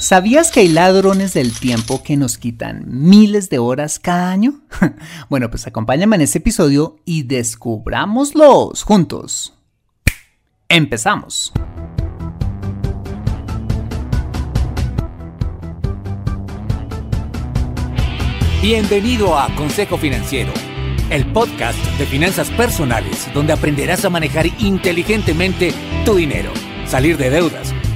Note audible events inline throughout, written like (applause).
¿Sabías que hay ladrones del tiempo que nos quitan miles de horas cada año? (laughs) bueno, pues acompáñame en este episodio y descubrámoslos juntos. Empezamos. Bienvenido a Consejo Financiero, el podcast de finanzas personales donde aprenderás a manejar inteligentemente tu dinero, salir de deudas,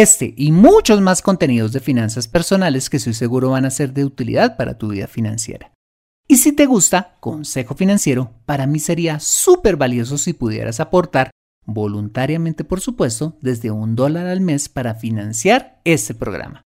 este y muchos más contenidos de finanzas personales que estoy seguro van a ser de utilidad para tu vida financiera. Y si te gusta Consejo Financiero, para mí sería súper valioso si pudieras aportar, voluntariamente por supuesto, desde un dólar al mes para financiar este programa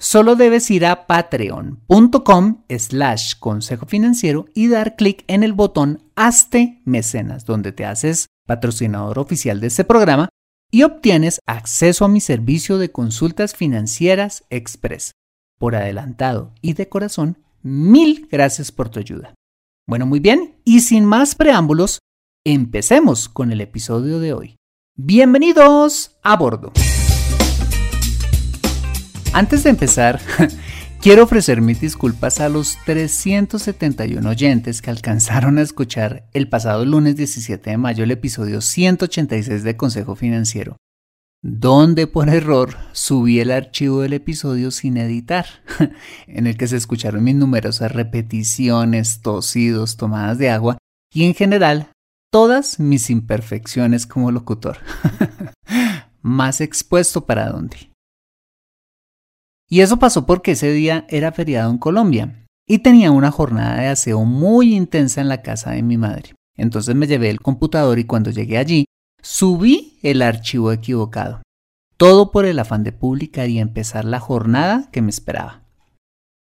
solo debes ir a patreon.com slash consejo financiero y dar clic en el botón Hazte Mecenas, donde te haces patrocinador oficial de este programa y obtienes acceso a mi servicio de consultas financieras express. Por adelantado y de corazón, mil gracias por tu ayuda. Bueno, muy bien, y sin más preámbulos, empecemos con el episodio de hoy. Bienvenidos a bordo. Antes de empezar, (laughs) quiero ofrecer mis disculpas a los 371 oyentes que alcanzaron a escuchar el pasado lunes 17 de mayo el episodio 186 de Consejo Financiero, donde por error subí el archivo del episodio sin editar, (laughs) en el que se escucharon mis numerosas repeticiones, tosidos, tomadas de agua y en general todas mis imperfecciones como locutor. (laughs) Más expuesto para dónde. Y eso pasó porque ese día era feriado en Colombia y tenía una jornada de aseo muy intensa en la casa de mi madre. Entonces me llevé el computador y cuando llegué allí, subí el archivo equivocado. Todo por el afán de publicar y empezar la jornada que me esperaba.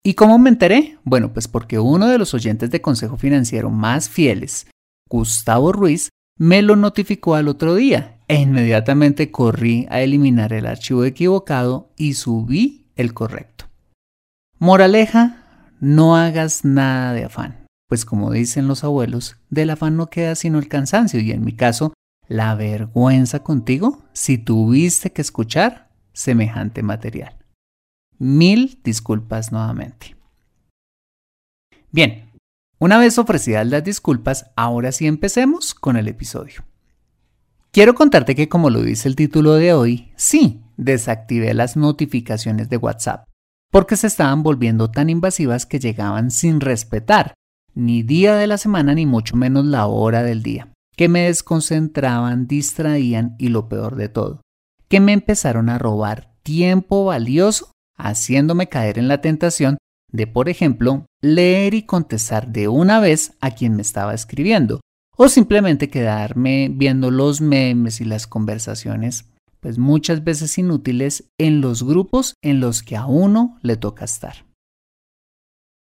¿Y cómo me enteré? Bueno, pues porque uno de los oyentes de Consejo Financiero más fieles, Gustavo Ruiz, me lo notificó al otro día e inmediatamente corrí a eliminar el archivo equivocado y subí el correcto. Moraleja, no hagas nada de afán, pues como dicen los abuelos, del afán no queda sino el cansancio y en mi caso, la vergüenza contigo si tuviste que escuchar semejante material. Mil disculpas nuevamente. Bien, una vez ofrecidas las disculpas, ahora sí empecemos con el episodio. Quiero contarte que como lo dice el título de hoy, sí, desactivé las notificaciones de WhatsApp, porque se estaban volviendo tan invasivas que llegaban sin respetar ni día de la semana ni mucho menos la hora del día, que me desconcentraban, distraían y lo peor de todo, que me empezaron a robar tiempo valioso haciéndome caer en la tentación de, por ejemplo, leer y contestar de una vez a quien me estaba escribiendo, o simplemente quedarme viendo los memes y las conversaciones pues muchas veces inútiles en los grupos en los que a uno le toca estar.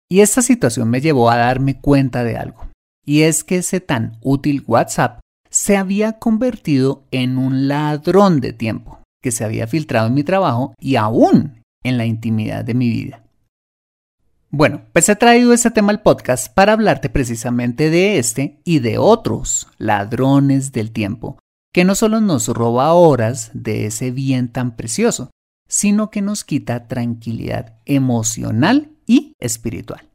Y esta situación me llevó a darme cuenta de algo, y es que ese tan útil WhatsApp se había convertido en un ladrón de tiempo que se había filtrado en mi trabajo y aún en la intimidad de mi vida. Bueno, pues he traído este tema al podcast para hablarte precisamente de este y de otros ladrones del tiempo, que no solo nos roba horas de ese bien tan precioso, sino que nos quita tranquilidad emocional y espiritual.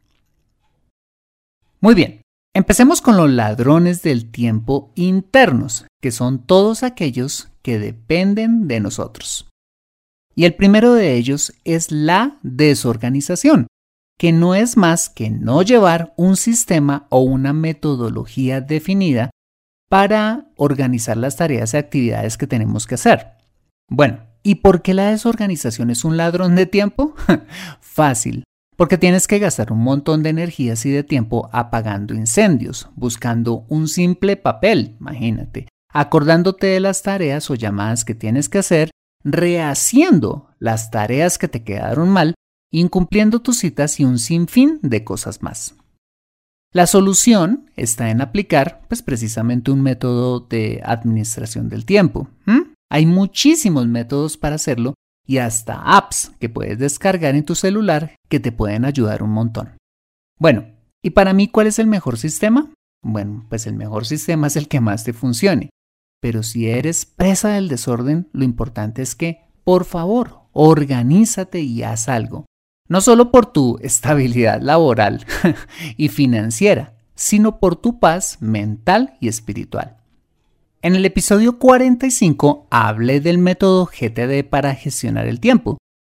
Muy bien, empecemos con los ladrones del tiempo internos, que son todos aquellos que dependen de nosotros. Y el primero de ellos es la desorganización, que no es más que no llevar un sistema o una metodología definida para organizar las tareas y actividades que tenemos que hacer. Bueno, ¿y por qué la desorganización es un ladrón de tiempo? (laughs) Fácil, porque tienes que gastar un montón de energías y de tiempo apagando incendios, buscando un simple papel, imagínate, acordándote de las tareas o llamadas que tienes que hacer, rehaciendo las tareas que te quedaron mal, incumpliendo tus citas y un sinfín de cosas más. La solución está en aplicar pues precisamente un método de administración del tiempo. Hay muchísimos métodos para hacerlo y hasta apps que puedes descargar en tu celular que te pueden ayudar un montón. Bueno, ¿y para mí cuál es el mejor sistema? Bueno, pues el mejor sistema es el que más te funcione. Pero si eres presa del desorden, lo importante es que, por favor, organízate y haz algo no solo por tu estabilidad laboral (laughs) y financiera, sino por tu paz mental y espiritual. En el episodio 45 hablé del método GTD para gestionar el tiempo,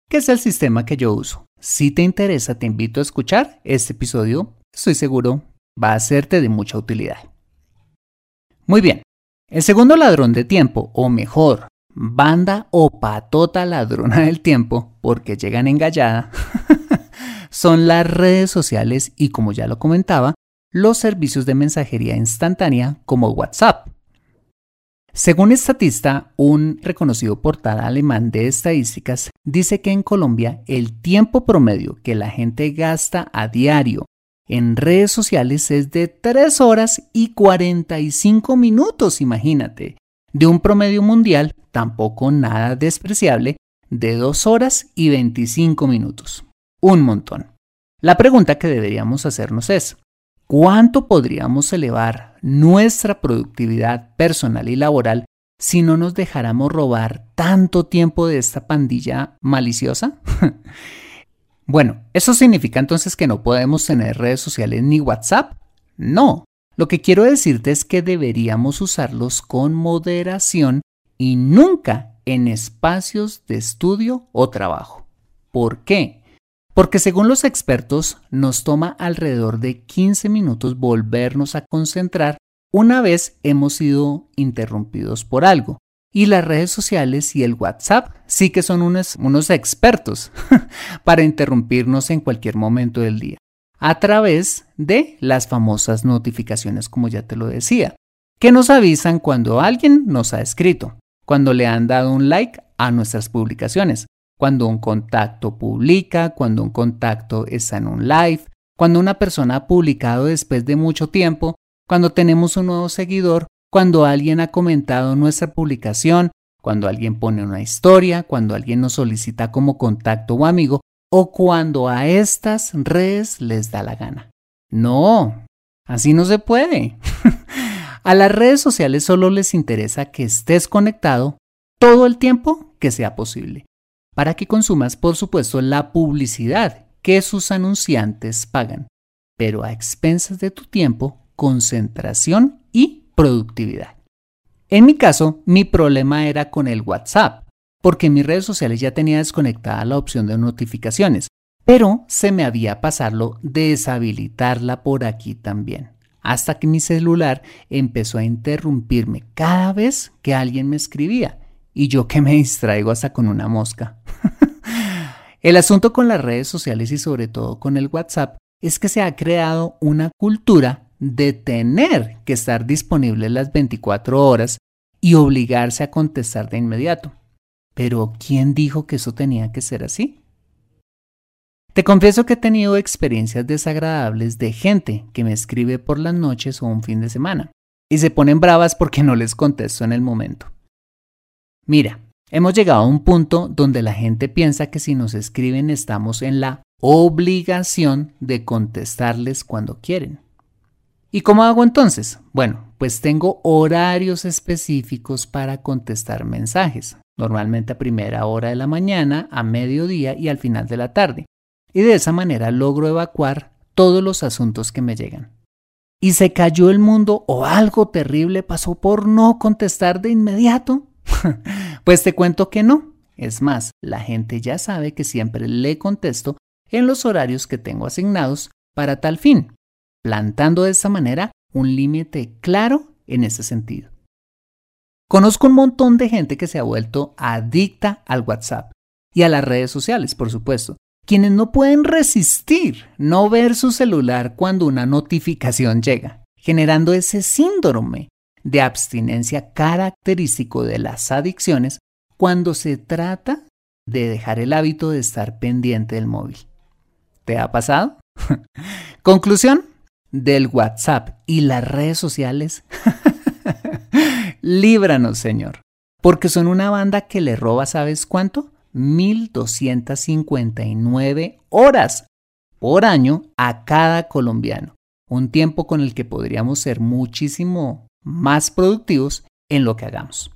que es el sistema que yo uso. Si te interesa, te invito a escuchar este episodio, estoy seguro va a serte de mucha utilidad. Muy bien, el segundo ladrón de tiempo, o mejor, banda o patota ladrona del tiempo, porque llegan engallada, (laughs) son las redes sociales y, como ya lo comentaba, los servicios de mensajería instantánea como WhatsApp. Según Estatista, un reconocido portal alemán de estadísticas dice que en Colombia el tiempo promedio que la gente gasta a diario en redes sociales es de 3 horas y 45 minutos, imagínate de un promedio mundial tampoco nada despreciable de 2 horas y 25 minutos. Un montón. La pregunta que deberíamos hacernos es, ¿cuánto podríamos elevar nuestra productividad personal y laboral si no nos dejáramos robar tanto tiempo de esta pandilla maliciosa? (laughs) bueno, ¿eso significa entonces que no podemos tener redes sociales ni WhatsApp? No, lo que quiero decirte es que deberíamos usarlos con moderación y nunca en espacios de estudio o trabajo. ¿Por qué? Porque según los expertos nos toma alrededor de 15 minutos volvernos a concentrar una vez hemos sido interrumpidos por algo. Y las redes sociales y el WhatsApp sí que son unos, unos expertos (laughs) para interrumpirnos en cualquier momento del día a través de las famosas notificaciones, como ya te lo decía, que nos avisan cuando alguien nos ha escrito, cuando le han dado un like a nuestras publicaciones, cuando un contacto publica, cuando un contacto está en un live, cuando una persona ha publicado después de mucho tiempo, cuando tenemos un nuevo seguidor, cuando alguien ha comentado nuestra publicación, cuando alguien pone una historia, cuando alguien nos solicita como contacto o amigo o cuando a estas redes les da la gana. No, así no se puede. (laughs) a las redes sociales solo les interesa que estés conectado todo el tiempo que sea posible, para que consumas, por supuesto, la publicidad que sus anunciantes pagan, pero a expensas de tu tiempo, concentración y productividad. En mi caso, mi problema era con el WhatsApp porque en mis redes sociales ya tenía desconectada la opción de notificaciones, pero se me había pasado deshabilitarla por aquí también, hasta que mi celular empezó a interrumpirme cada vez que alguien me escribía, y yo que me distraigo hasta con una mosca. (laughs) el asunto con las redes sociales y sobre todo con el WhatsApp es que se ha creado una cultura de tener que estar disponible las 24 horas y obligarse a contestar de inmediato. Pero ¿quién dijo que eso tenía que ser así? Te confieso que he tenido experiencias desagradables de gente que me escribe por las noches o un fin de semana y se ponen bravas porque no les contesto en el momento. Mira, hemos llegado a un punto donde la gente piensa que si nos escriben estamos en la obligación de contestarles cuando quieren. ¿Y cómo hago entonces? Bueno, pues tengo horarios específicos para contestar mensajes, normalmente a primera hora de la mañana, a mediodía y al final de la tarde. Y de esa manera logro evacuar todos los asuntos que me llegan. ¿Y se cayó el mundo o algo terrible pasó por no contestar de inmediato? (laughs) pues te cuento que no. Es más, la gente ya sabe que siempre le contesto en los horarios que tengo asignados para tal fin, plantando de esa manera un límite claro en ese sentido. Conozco un montón de gente que se ha vuelto adicta al WhatsApp y a las redes sociales, por supuesto, quienes no pueden resistir no ver su celular cuando una notificación llega, generando ese síndrome de abstinencia característico de las adicciones cuando se trata de dejar el hábito de estar pendiente del móvil. ¿Te ha pasado? (laughs) Conclusión del WhatsApp y las redes sociales. (laughs) Líbranos, Señor, porque son una banda que le roba, ¿sabes cuánto? 1.259 horas por año a cada colombiano. Un tiempo con el que podríamos ser muchísimo más productivos en lo que hagamos.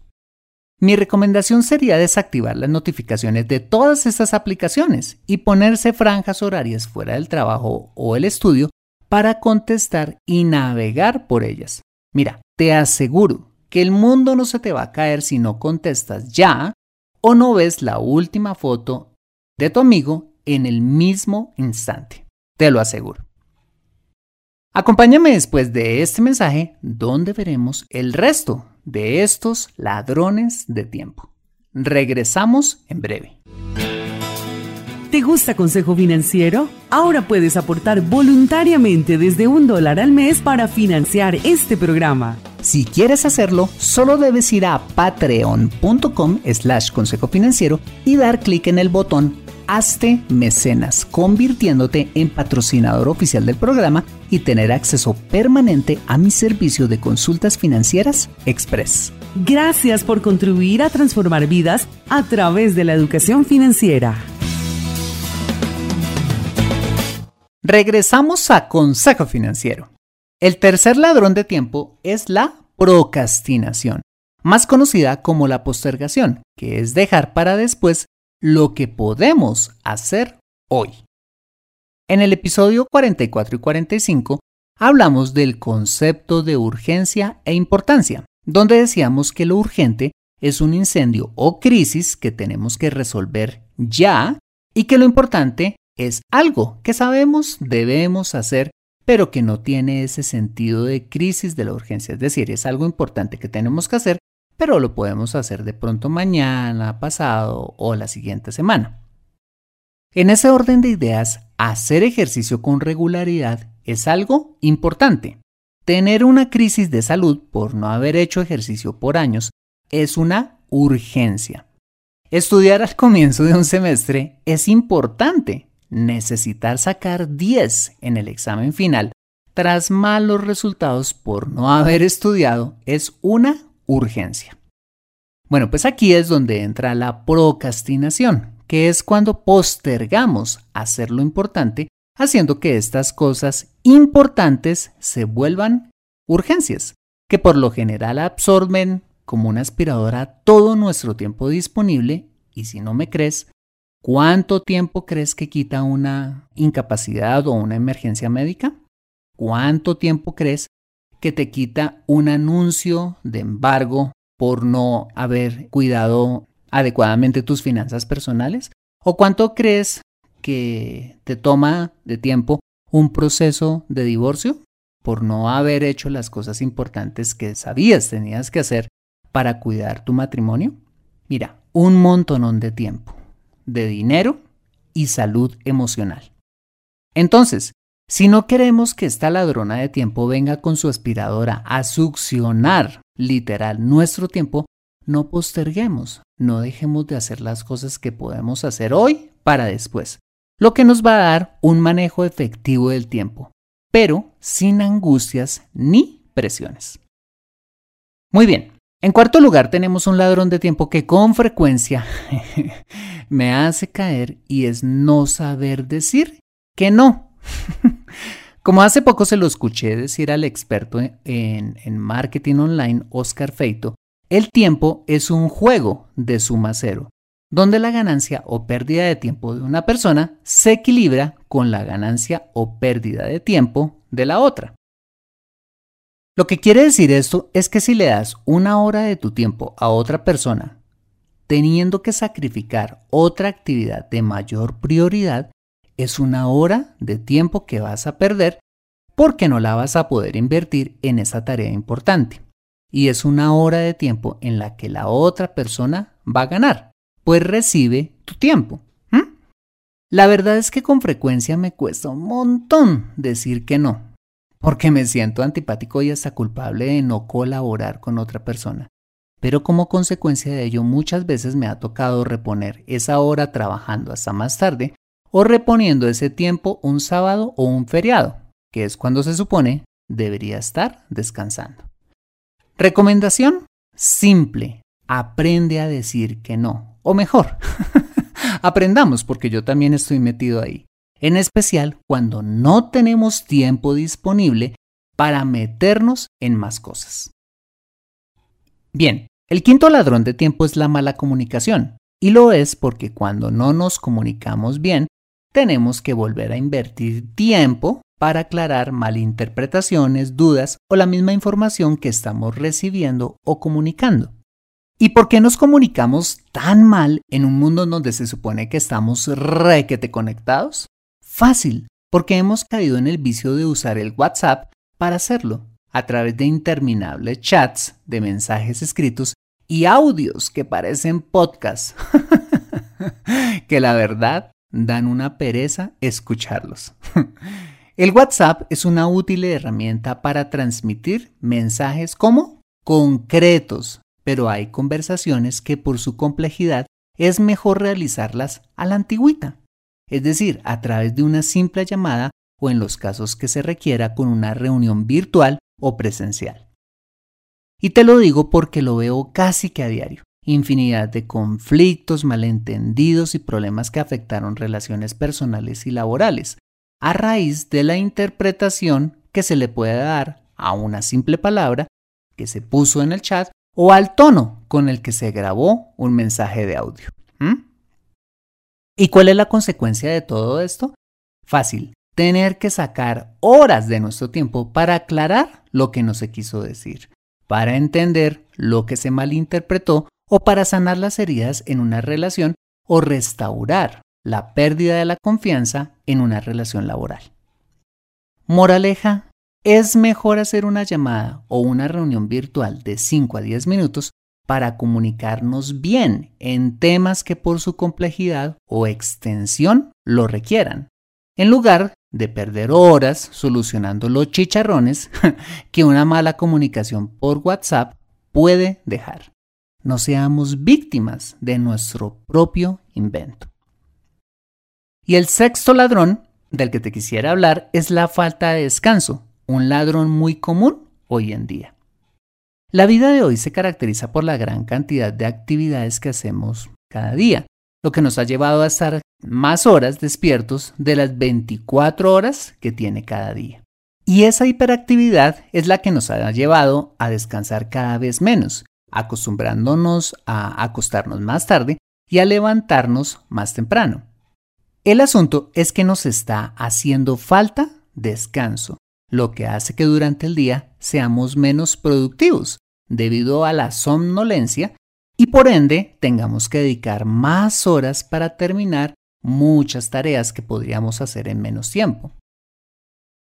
Mi recomendación sería desactivar las notificaciones de todas estas aplicaciones y ponerse franjas horarias fuera del trabajo o el estudio para contestar y navegar por ellas. Mira, te aseguro que el mundo no se te va a caer si no contestas ya o no ves la última foto de tu amigo en el mismo instante. Te lo aseguro. Acompáñame después de este mensaje donde veremos el resto de estos ladrones de tiempo. Regresamos en breve. ¿Te gusta Consejo Financiero? Ahora puedes aportar voluntariamente desde un dólar al mes para financiar este programa. Si quieres hacerlo, solo debes ir a patreon.com slash consejo financiero y dar clic en el botón Hazte mecenas, convirtiéndote en patrocinador oficial del programa y tener acceso permanente a mi servicio de consultas financieras Express. Gracias por contribuir a transformar vidas a través de la educación financiera. Regresamos a Consejo Financiero. El tercer ladrón de tiempo es la procrastinación, más conocida como la postergación, que es dejar para después lo que podemos hacer hoy. En el episodio 44 y 45 hablamos del concepto de urgencia e importancia, donde decíamos que lo urgente es un incendio o crisis que tenemos que resolver ya y que lo importante es algo que sabemos debemos hacer, pero que no tiene ese sentido de crisis de la urgencia, es decir, es algo importante que tenemos que hacer, pero lo podemos hacer de pronto mañana, pasado o la siguiente semana. En ese orden de ideas, hacer ejercicio con regularidad es algo importante. Tener una crisis de salud por no haber hecho ejercicio por años es una urgencia. Estudiar al comienzo de un semestre es importante. Necesitar sacar 10 en el examen final tras malos resultados por no haber estudiado es una urgencia. Bueno, pues aquí es donde entra la procrastinación, que es cuando postergamos hacer lo importante, haciendo que estas cosas importantes se vuelvan urgencias, que por lo general absorben como una aspiradora todo nuestro tiempo disponible y si no me crees, ¿cuánto tiempo crees que quita una incapacidad o una emergencia médica? ¿Cuánto tiempo crees que te quita un anuncio de embargo por no haber cuidado adecuadamente tus finanzas personales? ¿O cuánto crees que te toma de tiempo un proceso de divorcio por no haber hecho las cosas importantes que sabías tenías que hacer para cuidar tu matrimonio? Mira, un montonón de tiempo, de dinero y salud emocional. Entonces, si no queremos que esta ladrona de tiempo venga con su aspiradora a succionar literal nuestro tiempo, no posterguemos, no dejemos de hacer las cosas que podemos hacer hoy para después, lo que nos va a dar un manejo efectivo del tiempo, pero sin angustias ni presiones. Muy bien, En cuarto lugar tenemos un ladrón de tiempo que con frecuencia (laughs) me hace caer y es no saber decir que no. (laughs) Como hace poco se lo escuché decir al experto en, marketing online, Oscar Feito, el tiempo es un juego de suma cero, donde la ganancia o pérdida de tiempo de una persona se equilibra con la ganancia o pérdida de tiempo de la otra. Lo que quiere decir esto es que si le das una hora de tu tiempo a otra persona, teniendo que sacrificar otra actividad de mayor prioridad, es una hora de tiempo que vas a perder porque no la vas a poder invertir en esa tarea importante. Y es una hora de tiempo en la que la otra persona va a ganar, pues recibe tu tiempo. La verdad es que con frecuencia me cuesta un montón decir que no, porque me siento antipático y hasta culpable de no colaborar con otra persona. Pero como consecuencia de ello muchas veces me ha tocado reponer esa hora trabajando hasta más tarde o reponiendo ese tiempo un sábado o un feriado, que es cuando se supone debería estar descansando. Recomendación simple, aprende a decir que no, o mejor, (laughs) aprendamos porque yo también estoy metido ahí en especial cuando no tenemos tiempo disponible para meternos en más cosas. Bien, el quinto ladrón de tiempo es la mala comunicación, y lo es porque cuando no nos comunicamos bien, tenemos que volver a invertir tiempo para aclarar malinterpretaciones, dudas o la misma información que estamos recibiendo o comunicando. ¿Y por qué nos comunicamos tan mal en un mundo donde se supone que estamos requete conectados? Fácil, porque hemos caído en el vicio de usar el WhatsApp para hacerlo, a través de interminables chats de mensajes escritos y audios que parecen podcasts, (laughs) que la verdad dan una pereza escucharlos. (laughs) El WhatsApp es una útil herramienta para transmitir mensajes como concretos, pero hay conversaciones que por su complejidad es mejor realizarlas a la antigüita es decir, a través de una simple llamada o en los casos que se requiera con una reunión virtual o presencial. Y te lo digo porque lo veo casi que a diario. Infinidad de conflictos, malentendidos y problemas que afectaron relaciones personales y laborales, a raíz de la interpretación que se le puede dar a una simple palabra que se puso en el chat o al tono con el que se grabó un mensaje de audio. ¿Y cuál es la consecuencia de todo esto? Fácil, tener que sacar horas de nuestro tiempo para aclarar lo que no se quiso decir, para entender lo que se malinterpretó o para sanar las heridas en una relación o restaurar la pérdida de la confianza en una relación laboral. Moraleja, es mejor hacer una llamada o una reunión virtual de 5 a 10 minutos para comunicarnos bien en temas que por su complejidad o extensión lo requieran, en lugar de perder horas solucionando los chicharrones (laughs) que una mala comunicación por WhatsApp puede dejar. No seamos víctimas de nuestro propio invento. Y el sexto ladrón del que te quisiera hablar es la falta de descanso, un ladrón muy común hoy en día. La vida de hoy se caracteriza por la gran cantidad de actividades que hacemos cada día, lo que nos ha llevado a estar más horas despiertos de las 24 horas que tiene cada día. Y esa hiperactividad es la que nos ha llevado a descansar cada vez menos, acostumbrándonos a acostarnos más tarde y a levantarnos más temprano. El asunto es que nos está haciendo falta descanso, lo que hace que durante el día seamos menos productivos debido a la somnolencia y por ende tengamos que dedicar más horas para terminar muchas tareas que podríamos hacer en menos tiempo.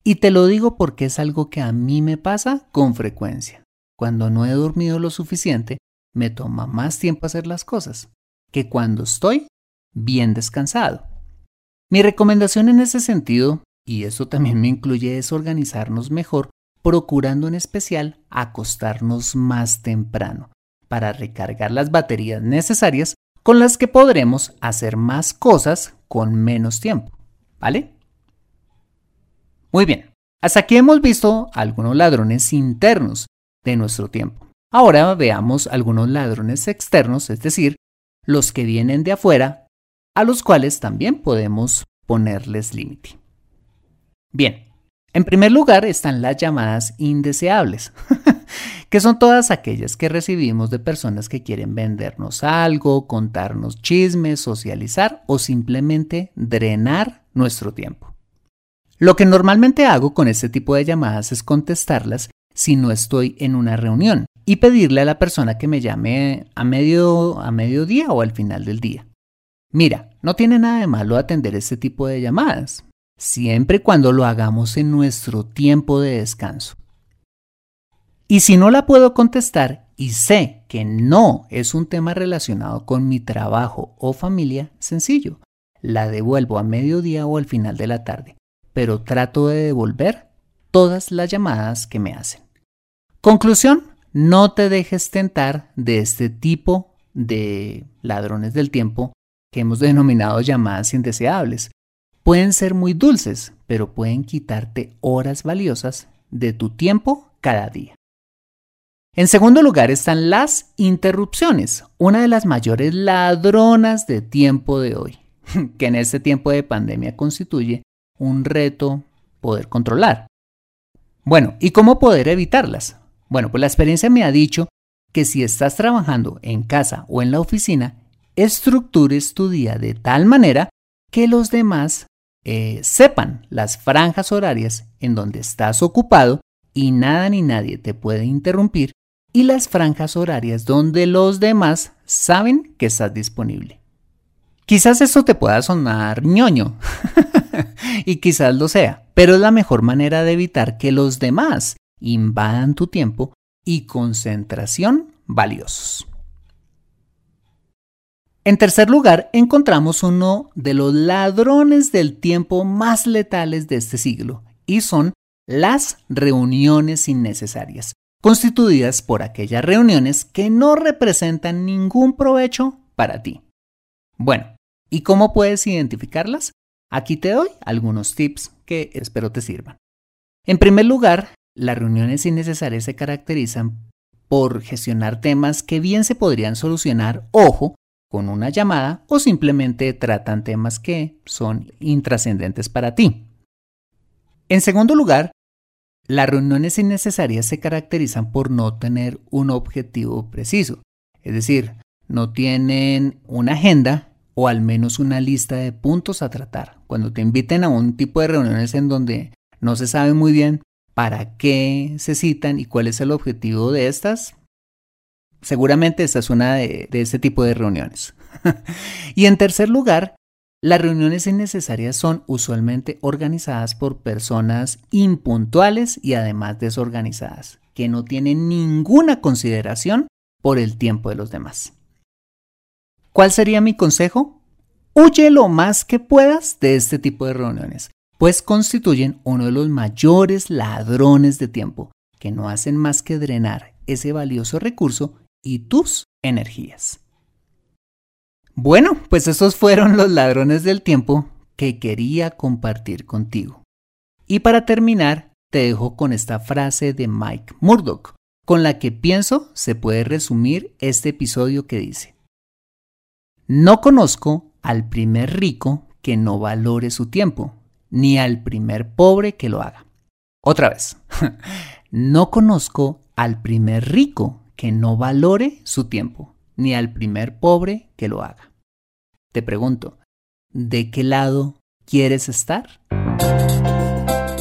Y te lo digo porque es algo que a mí me pasa con frecuencia. Cuando no he dormido lo suficiente, me toma más tiempo hacer las cosas que cuando estoy bien descansado. Mi recomendación en ese sentido, y eso también me incluye, es organizarnos mejor procurando en especial acostarnos más temprano para recargar las baterías necesarias con las que podremos hacer más cosas con menos tiempo. ¿Vale? Muy bien, hasta aquí hemos visto algunos ladrones internos de nuestro tiempo. Ahora veamos algunos ladrones externos, es decir, los que vienen de afuera, a los cuales también podemos ponerles límite. Bien, en primer lugar están las llamadas indeseables, (laughs) que son todas aquellas que recibimos de personas que quieren vendernos algo, contarnos chismes, socializar o simplemente drenar nuestro tiempo. Lo que normalmente hago con este tipo de llamadas es contestarlas si no estoy en una reunión y pedirle a la persona que me llame a medio a mediodía o al final del día. Mira, no tiene nada de malo atender este tipo de llamadas siempre cuando lo hagamos en nuestro tiempo de descanso. Y si no la puedo contestar y sé que no es un tema relacionado con mi trabajo o familia, sencillo, la devuelvo a mediodía o al final de la tarde, pero trato de devolver todas las llamadas que me hacen. Conclusión, no te dejes tentar de este tipo de ladrones del tiempo que hemos denominado llamadas indeseables, Pueden ser muy dulces, pero pueden quitarte horas valiosas de tu tiempo cada día. En segundo lugar están las interrupciones, una de las mayores ladronas de tiempo de hoy, (laughs) que en este tiempo de pandemia constituye un reto poder controlar. Bueno, ¿y cómo poder evitarlas? Bueno, pues la experiencia me ha dicho que si estás trabajando en casa o en la oficina, estructures tu día de tal manera que los demás eh, sepan las franjas horarias en donde estás ocupado y nada ni nadie te puede interrumpir y las franjas horarias donde los demás saben que estás disponible. Quizás esto te pueda sonar ñoño (laughs) y quizás lo sea, pero es la mejor manera de evitar que los demás invadan tu tiempo y concentración valiosos. En tercer lugar, encontramos uno de los ladrones del tiempo más letales de este siglo, y son las reuniones innecesarias, constituidas por aquellas reuniones que no representan ningún provecho para ti. Bueno, ¿y cómo puedes identificarlas? Aquí te doy algunos tips que espero te sirvan. En primer lugar, las reuniones innecesarias se caracterizan por gestionar temas que bien se podrían solucionar, ojo, con una llamada o simplemente tratan temas que son intrascendentes para ti. En segundo lugar, las reuniones innecesarias se caracterizan por no tener un objetivo preciso, es decir, no tienen una agenda o al menos una lista de puntos a tratar. Cuando te inviten a un tipo de reuniones en donde no se sabe muy bien para qué se citan y cuál es el objetivo de estas, Seguramente esta es una de, este tipo de reuniones. (laughs) y en tercer lugar, las reuniones innecesarias son usualmente organizadas por personas impuntuales y además desorganizadas, que no tienen ninguna consideración por el tiempo de los demás. ¿Cuál sería mi consejo? Huye lo más que puedas de este tipo de reuniones, pues constituyen uno de los mayores ladrones de tiempo, que no hacen más que drenar ese valioso recurso y tus energías. Bueno, pues esos fueron los ladrones del tiempo que quería compartir contigo. Y para terminar, te dejo con esta frase de Mike Murdoch, con la que pienso se puede resumir este episodio que dice, No conozco al primer rico que no valore su tiempo, ni al primer pobre que lo haga. Otra vez, (laughs) no conozco al primer rico que no valore su tiempo, ni al primer pobre que lo haga. Te pregunto, ¿de qué lado quieres estar?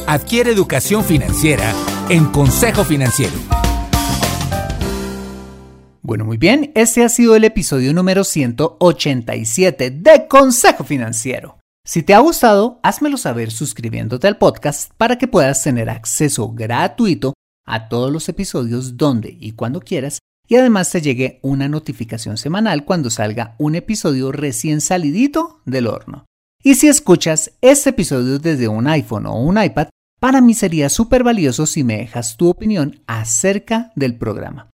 Adquiere educación financiera en Consejo Financiero. Bueno, muy bien, este ha sido el episodio número 187 de Consejo Financiero. Si te ha gustado, házmelo saber suscribiéndote al podcast para que puedas tener acceso gratuito a todos los episodios donde y cuando quieras y además te llegue una notificación semanal cuando salga un episodio recién salidito del horno. Y si escuchas este episodio desde un iPhone o un iPad, para mí sería súper valioso si me dejas tu opinión acerca del programa.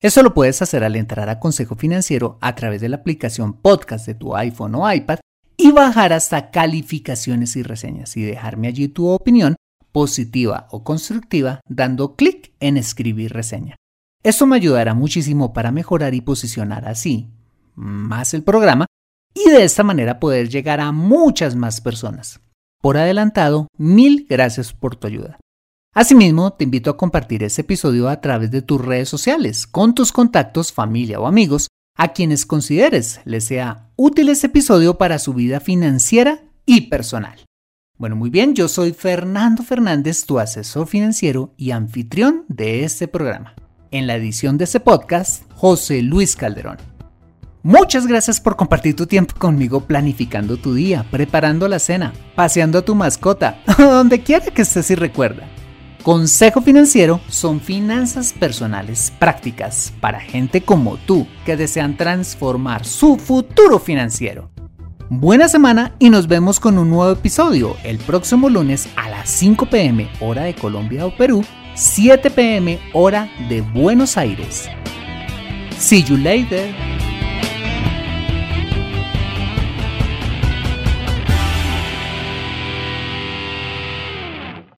Eso lo puedes hacer al entrar a Consejo Financiero a través de la aplicación podcast de tu iPhone o iPad y bajar hasta calificaciones y reseñas y dejarme allí tu opinión positiva o constructiva dando clic en escribir reseña. Esto me ayudará muchísimo para mejorar y posicionar así más el programa y de esta manera poder llegar a muchas más personas. Por adelantado, mil gracias por tu ayuda. Asimismo, te invito a compartir este episodio a través de tus redes sociales, con tus contactos, familia o amigos, a quienes consideres les sea útil este episodio para su vida financiera y personal. Bueno, muy bien, yo soy Fernando Fernández, tu asesor financiero y anfitrión de este programa. En la edición de este podcast, José Luis Calderón. Muchas gracias por compartir tu tiempo conmigo planificando tu día, preparando la cena, paseando a tu mascota, (laughs) donde quiera que estés y recuerda. Consejo Financiero son finanzas personales prácticas para gente como tú que desean transformar su futuro financiero. Buena semana y nos vemos con un nuevo episodio el próximo lunes a las 5 pm hora de Colombia o Perú, 7 pm hora de Buenos Aires. See you later.